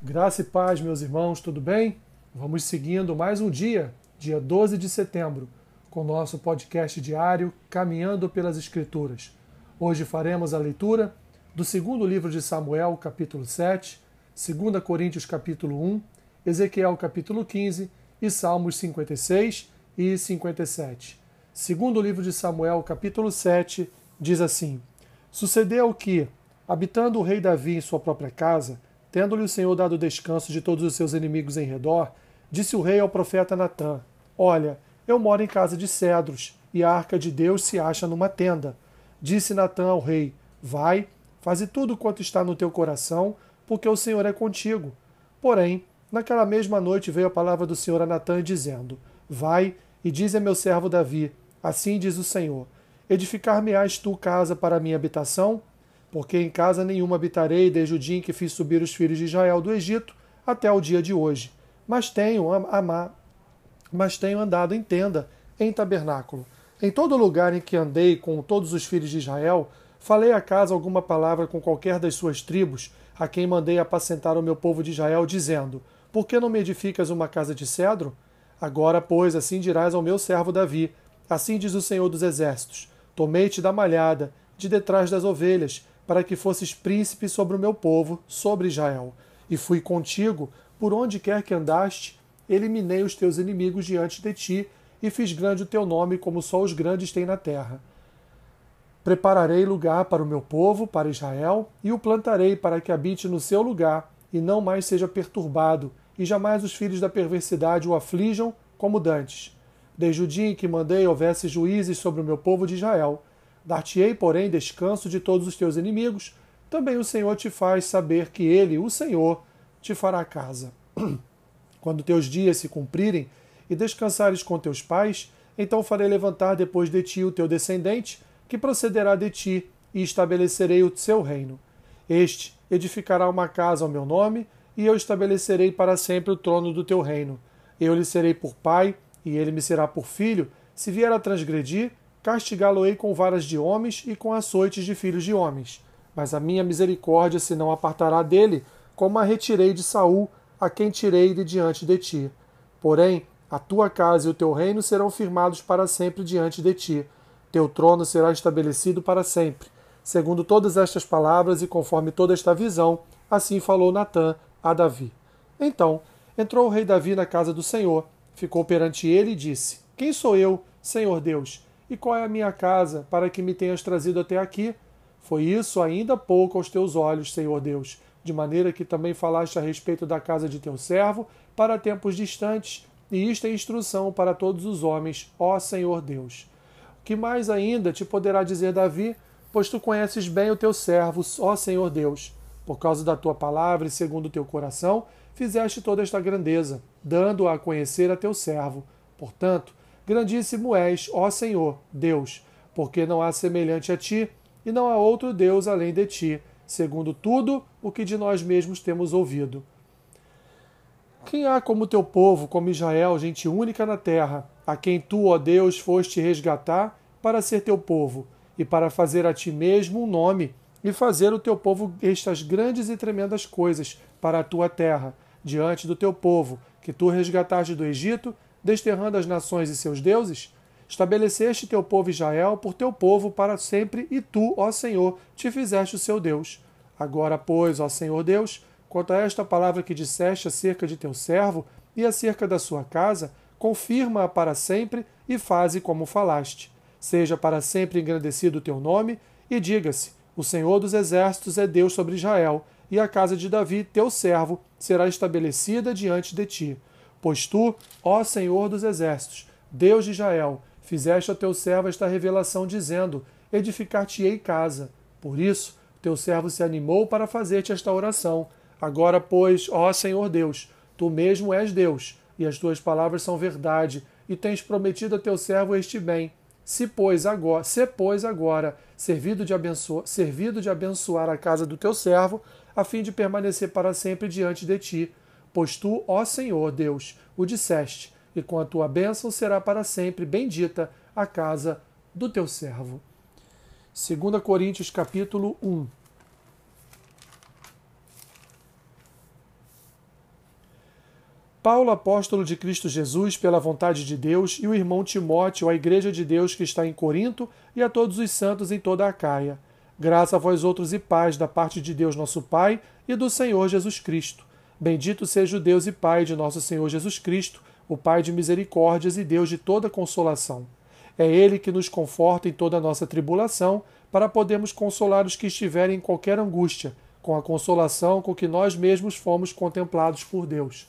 Graça e paz, meus irmãos, tudo bem? Vamos seguindo mais um dia, dia 12 de setembro, com nosso podcast diário Caminhando pelas Escrituras. Hoje faremos a leitura do segundo livro de Samuel, capítulo 7, 2 Coríntios, capítulo 1, Ezequiel, capítulo 15 e Salmos 56 e 57. Segundo livro de Samuel, capítulo 7, diz assim: Sucedeu que, habitando o rei Davi em sua própria casa, Tendo-lhe o Senhor dado descanso de todos os seus inimigos em redor, disse o rei ao profeta Natã: Olha, eu moro em casa de cedros, e a arca de Deus se acha numa tenda. Disse Natã ao rei: Vai, faze tudo quanto está no teu coração, porque o Senhor é contigo. Porém, naquela mesma noite veio a palavra do Senhor a Natã, dizendo: Vai e diz a meu servo Davi: Assim diz o Senhor: Edificar-me-ás tu casa para minha habitação? Porque em casa nenhuma habitarei desde o dia em que fiz subir os filhos de Israel do Egito até o dia de hoje. Mas tenho, amar, mas tenho andado em tenda, em tabernáculo. Em todo lugar em que andei com todos os filhos de Israel, falei a casa alguma palavra com qualquer das suas tribos, a quem mandei apacentar o meu povo de Israel, dizendo: Por que não me edificas uma casa de cedro? Agora, pois, assim dirás ao meu servo Davi: Assim diz o Senhor dos Exércitos: Tomei-te da malhada, de detrás das ovelhas, para que fosses príncipe sobre o meu povo, sobre Israel. E fui contigo, por onde quer que andaste, eliminei os teus inimigos diante de ti, e fiz grande o teu nome, como só os grandes têm na terra. Prepararei lugar para o meu povo, para Israel, e o plantarei para que habite no seu lugar, e não mais seja perturbado, e jamais os filhos da perversidade o aflijam como dantes. Desde o dia em que mandei houvesse juízes sobre o meu povo de Israel, Dar-te-ei, porém, descanso de todos os teus inimigos. Também o Senhor te faz saber que Ele, o Senhor, te fará casa. Quando teus dias se cumprirem e descansares com teus pais, então farei levantar depois de ti o teu descendente, que procederá de ti, e estabelecerei o seu reino. Este edificará uma casa ao meu nome, e eu estabelecerei para sempre o trono do teu reino. Eu lhe serei por pai, e ele me será por filho. Se vier a transgredir, castigá-lo-ei com varas de homens e com açoites de filhos de homens. Mas a minha misericórdia se não apartará dele, como a retirei de Saul, a quem tirei de diante de ti. Porém, a tua casa e o teu reino serão firmados para sempre diante de ti. Teu trono será estabelecido para sempre. Segundo todas estas palavras e conforme toda esta visão, assim falou Natã a Davi. Então entrou o rei Davi na casa do Senhor, ficou perante ele e disse: Quem sou eu, Senhor Deus? E qual é a minha casa, para que me tenhas trazido até aqui? Foi isso ainda pouco aos teus olhos, Senhor Deus, de maneira que também falaste a respeito da casa de teu servo para tempos distantes, e isto é instrução para todos os homens, ó Senhor Deus. O que mais ainda te poderá dizer Davi, pois tu conheces bem o teu servo, ó Senhor Deus. Por causa da tua palavra e segundo o teu coração, fizeste toda esta grandeza, dando-a a conhecer a teu servo. Portanto, Grandíssimo és, ó Senhor, Deus, porque não há semelhante a ti, e não há outro Deus além de ti, segundo tudo o que de nós mesmos temos ouvido. Quem há como teu povo, como Israel, gente única na terra, a quem tu, ó Deus, foste resgatar para ser teu povo, e para fazer a ti mesmo um nome, e fazer o teu povo estas grandes e tremendas coisas para a tua terra, diante do teu povo, que tu resgataste do Egito desterrando as nações e seus deuses? Estabeleceste teu povo Israel por teu povo para sempre, e tu, ó Senhor, te fizeste o seu Deus. Agora, pois, ó Senhor Deus, quanto a esta palavra que disseste acerca de teu servo e acerca da sua casa, confirma-a para sempre e faze como falaste. Seja para sempre engrandecido o teu nome, e diga-se: O Senhor dos exércitos é Deus sobre Israel, e a casa de Davi, teu servo, será estabelecida diante de ti. Pois tu, ó Senhor dos exércitos, Deus de Israel, fizeste a teu servo esta revelação, dizendo: Edificar-te-ei casa. Por isso, teu servo se animou para fazer-te esta oração. Agora, pois, ó Senhor Deus, tu mesmo és Deus, e as tuas palavras são verdade, e tens prometido a teu servo este bem. Se, pois, agora, se, pois, agora servido de, abençoar, servido de abençoar a casa do teu servo, a fim de permanecer para sempre diante de ti, Pois tu, ó Senhor Deus, o disseste, e com a tua bênção será para sempre bendita a casa do teu servo. 2 Coríntios capítulo 1 Paulo, apóstolo de Cristo Jesus, pela vontade de Deus, e o irmão Timóteo, a igreja de Deus que está em Corinto, e a todos os santos em toda a Caia. Graça a vós outros e paz da parte de Deus nosso Pai e do Senhor Jesus Cristo. Bendito seja o Deus e Pai de nosso Senhor Jesus Cristo, o Pai de misericórdias e Deus de toda consolação. É Ele que nos conforta em toda a nossa tribulação, para podermos consolar os que estiverem em qualquer angústia, com a consolação com que nós mesmos fomos contemplados por Deus.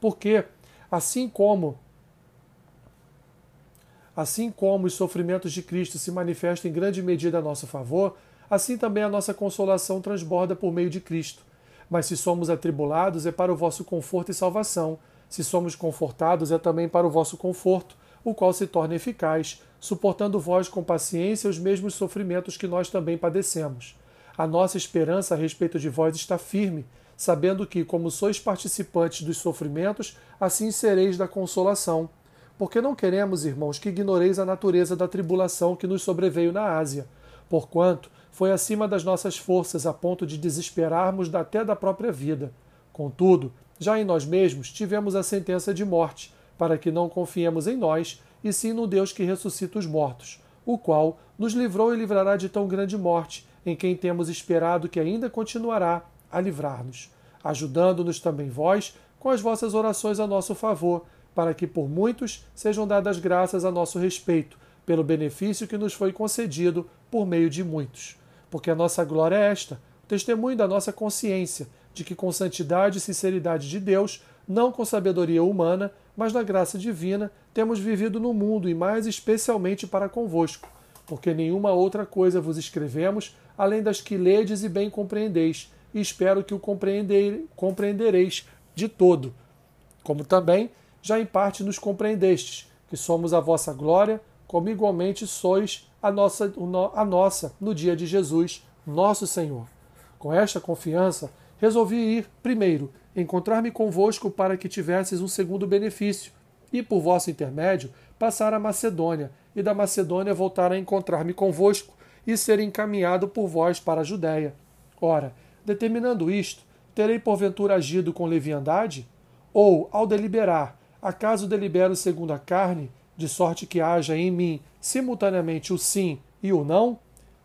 Porque, assim como assim como os sofrimentos de Cristo se manifestam em grande medida a nosso favor, assim também a nossa consolação transborda por meio de Cristo. Mas se somos atribulados, é para o vosso conforto e salvação. Se somos confortados, é também para o vosso conforto, o qual se torna eficaz, suportando vós com paciência os mesmos sofrimentos que nós também padecemos. A nossa esperança a respeito de vós está firme, sabendo que, como sois participantes dos sofrimentos, assim sereis da consolação. Porque não queremos, irmãos, que ignoreis a natureza da tribulação que nos sobreveio na Ásia, porquanto foi acima das nossas forças a ponto de desesperarmos até da própria vida. Contudo, já em nós mesmos tivemos a sentença de morte, para que não confiemos em nós, e sim no Deus que ressuscita os mortos, o qual nos livrou e livrará de tão grande morte, em quem temos esperado que ainda continuará a livrar-nos, ajudando-nos também vós com as vossas orações a nosso favor, para que por muitos sejam dadas graças a nosso respeito, pelo benefício que nos foi concedido por meio de muitos porque a nossa glória é esta, o testemunho da nossa consciência, de que com santidade e sinceridade de Deus, não com sabedoria humana, mas na graça divina, temos vivido no mundo e mais especialmente para convosco, porque nenhuma outra coisa vos escrevemos, além das que ledes e bem compreendeis, e espero que o compreendereis de todo, como também já em parte nos compreendestes, que somos a vossa glória, como igualmente sois a nossa, a nossa no dia de Jesus, nosso Senhor. Com esta confiança, resolvi ir, primeiro, encontrar-me convosco para que tivesses um segundo benefício, e, por vosso intermédio, passar a Macedônia, e da Macedônia voltar a encontrar-me convosco e ser encaminhado por vós para a Judéia. Ora, determinando isto, terei porventura agido com leviandade? Ou, ao deliberar, acaso delibero segundo a carne, de sorte que haja em mim simultaneamente o sim e o não?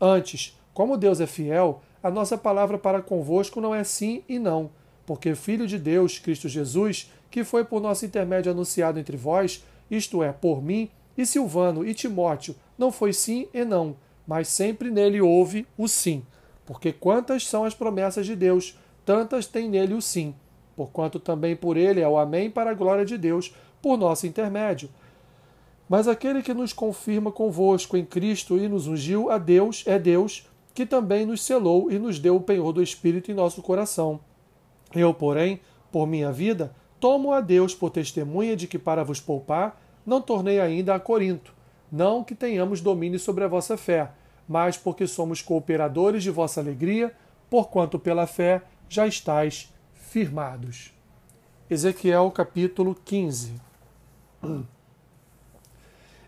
Antes, como Deus é fiel, a nossa palavra para convosco não é sim e não, porque Filho de Deus, Cristo Jesus, que foi por nosso intermédio anunciado entre vós, isto é, por mim, e Silvano e Timóteo, não foi sim e não, mas sempre nele houve o sim. Porque quantas são as promessas de Deus, tantas tem nele o sim. Porquanto também por ele é o Amém para a glória de Deus, por nosso intermédio mas aquele que nos confirma convosco em Cristo e nos ungiu a Deus é Deus, que também nos selou e nos deu o penhor do Espírito em nosso coração. Eu, porém, por minha vida, tomo a Deus por testemunha de que, para vos poupar, não tornei ainda a Corinto. Não que tenhamos domínio sobre a vossa fé, mas porque somos cooperadores de vossa alegria, porquanto pela fé já estáis firmados. Ezequiel capítulo 15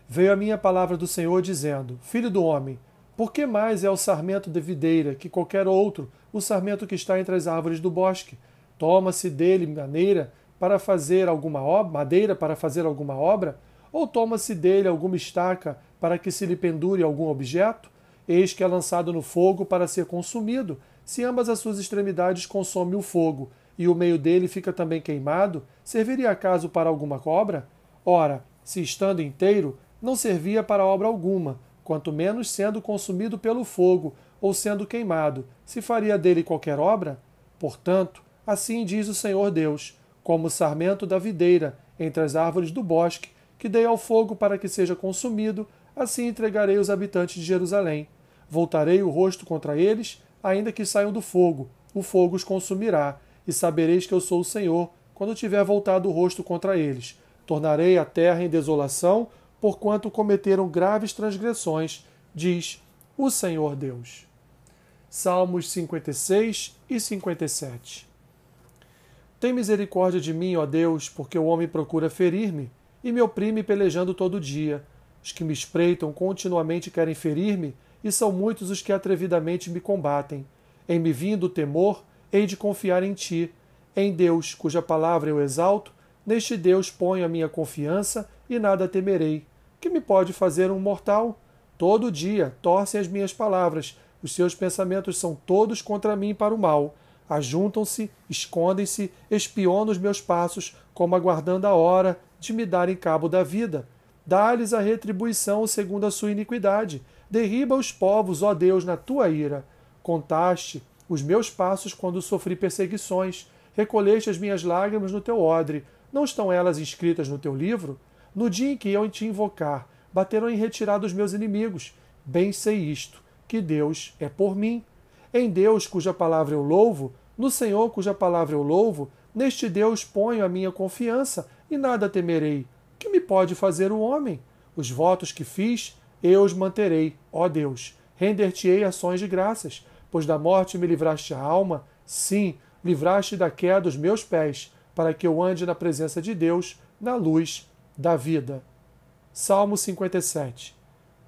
veio a minha palavra do Senhor dizendo: Filho do homem, por que mais é o sarmento de videira que qualquer outro, o sarmento que está entre as árvores do bosque? Toma-se dele maneira para fazer alguma obra, madeira para fazer alguma obra? Ou toma-se dele alguma estaca para que se lhe pendure algum objeto? Eis que é lançado no fogo para ser consumido. Se ambas as suas extremidades consome o fogo, e o meio dele fica também queimado, serviria acaso para alguma cobra? Ora, se estando inteiro, não servia para obra alguma, quanto menos sendo consumido pelo fogo ou sendo queimado, se faria dele qualquer obra? Portanto, assim diz o Senhor Deus, como o sarmento da videira entre as árvores do bosque, que dei ao fogo para que seja consumido, assim entregarei os habitantes de Jerusalém. Voltarei o rosto contra eles, ainda que saiam do fogo, o fogo os consumirá, e sabereis que eu sou o Senhor, quando tiver voltado o rosto contra eles. Tornarei a terra em desolação, porquanto cometeram graves transgressões, diz o Senhor Deus. Salmos 56 e 57 Tem misericórdia de mim, ó Deus, porque o homem procura ferir-me e me oprime pelejando todo dia. Os que me espreitam continuamente querem ferir-me, e são muitos os que atrevidamente me combatem. Em me vindo o temor, hei de confiar em ti. Em Deus, cuja palavra eu exalto, Neste Deus ponho a minha confiança e nada temerei. Que me pode fazer um mortal? Todo dia torcem as minhas palavras, os seus pensamentos são todos contra mim para o mal. Ajuntam-se, escondem-se, espionam os meus passos, como aguardando a hora de me darem cabo da vida. Dá-lhes a retribuição segundo a sua iniquidade. Derriba os povos, ó Deus, na tua ira. Contaste os meus passos quando sofri perseguições. Recolheste as minhas lágrimas no teu odre. Não estão elas escritas no teu livro? No dia em que eu te invocar, baterão em retirada os meus inimigos. Bem sei isto, que Deus é por mim. Em Deus, cuja palavra eu louvo, no Senhor, cuja palavra eu louvo, neste Deus ponho a minha confiança e nada temerei. Que me pode fazer o homem? Os votos que fiz, eu os manterei, ó Deus. Render-te-ei ações de graças, pois da morte me livraste a alma, sim, livraste da queda dos meus pés, para que eu ande na presença de Deus, na luz da vida. Salmo 57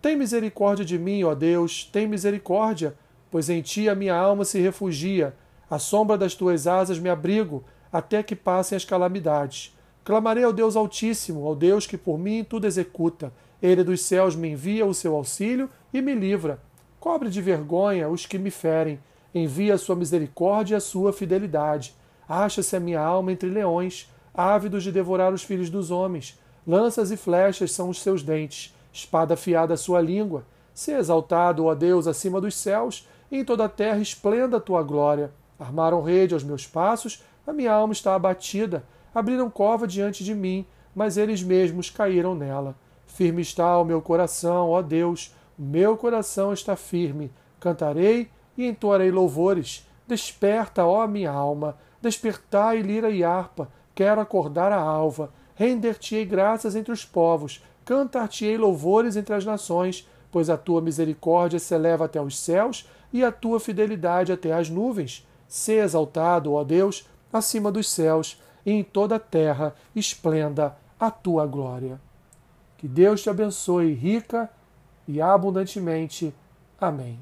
tem misericórdia de mim, ó Deus, tem misericórdia, pois em ti a minha alma se refugia. À sombra das tuas asas me abrigo, até que passem as calamidades. Clamarei ao Deus Altíssimo, ao Deus que por mim tudo executa. Ele dos céus me envia o seu auxílio e me livra. Cobre de vergonha os que me ferem. Envia a sua misericórdia e a sua fidelidade. Acha-se a minha alma entre leões, ávidos de devorar os filhos dos homens. Lanças e flechas são os seus dentes espada afiada a sua língua. Se exaltado, ó Deus, acima dos céus, em toda a terra esplenda a tua glória. Armaram rede aos meus passos, a minha alma está abatida. Abriram cova diante de mim, mas eles mesmos caíram nela. Firme está o meu coração, ó Deus, o meu coração está firme. Cantarei e entoarei louvores. Desperta, ó minha alma, despertai lira e harpa. Quero acordar a alva. Render-te-ei graças entre os povos Cantar-te-ei louvores entre as nações, pois a tua misericórdia se eleva até os céus e a tua fidelidade até as nuvens. Se exaltado, ó Deus, acima dos céus, e em toda a terra esplenda a tua glória. Que Deus te abençoe rica e abundantemente. Amém.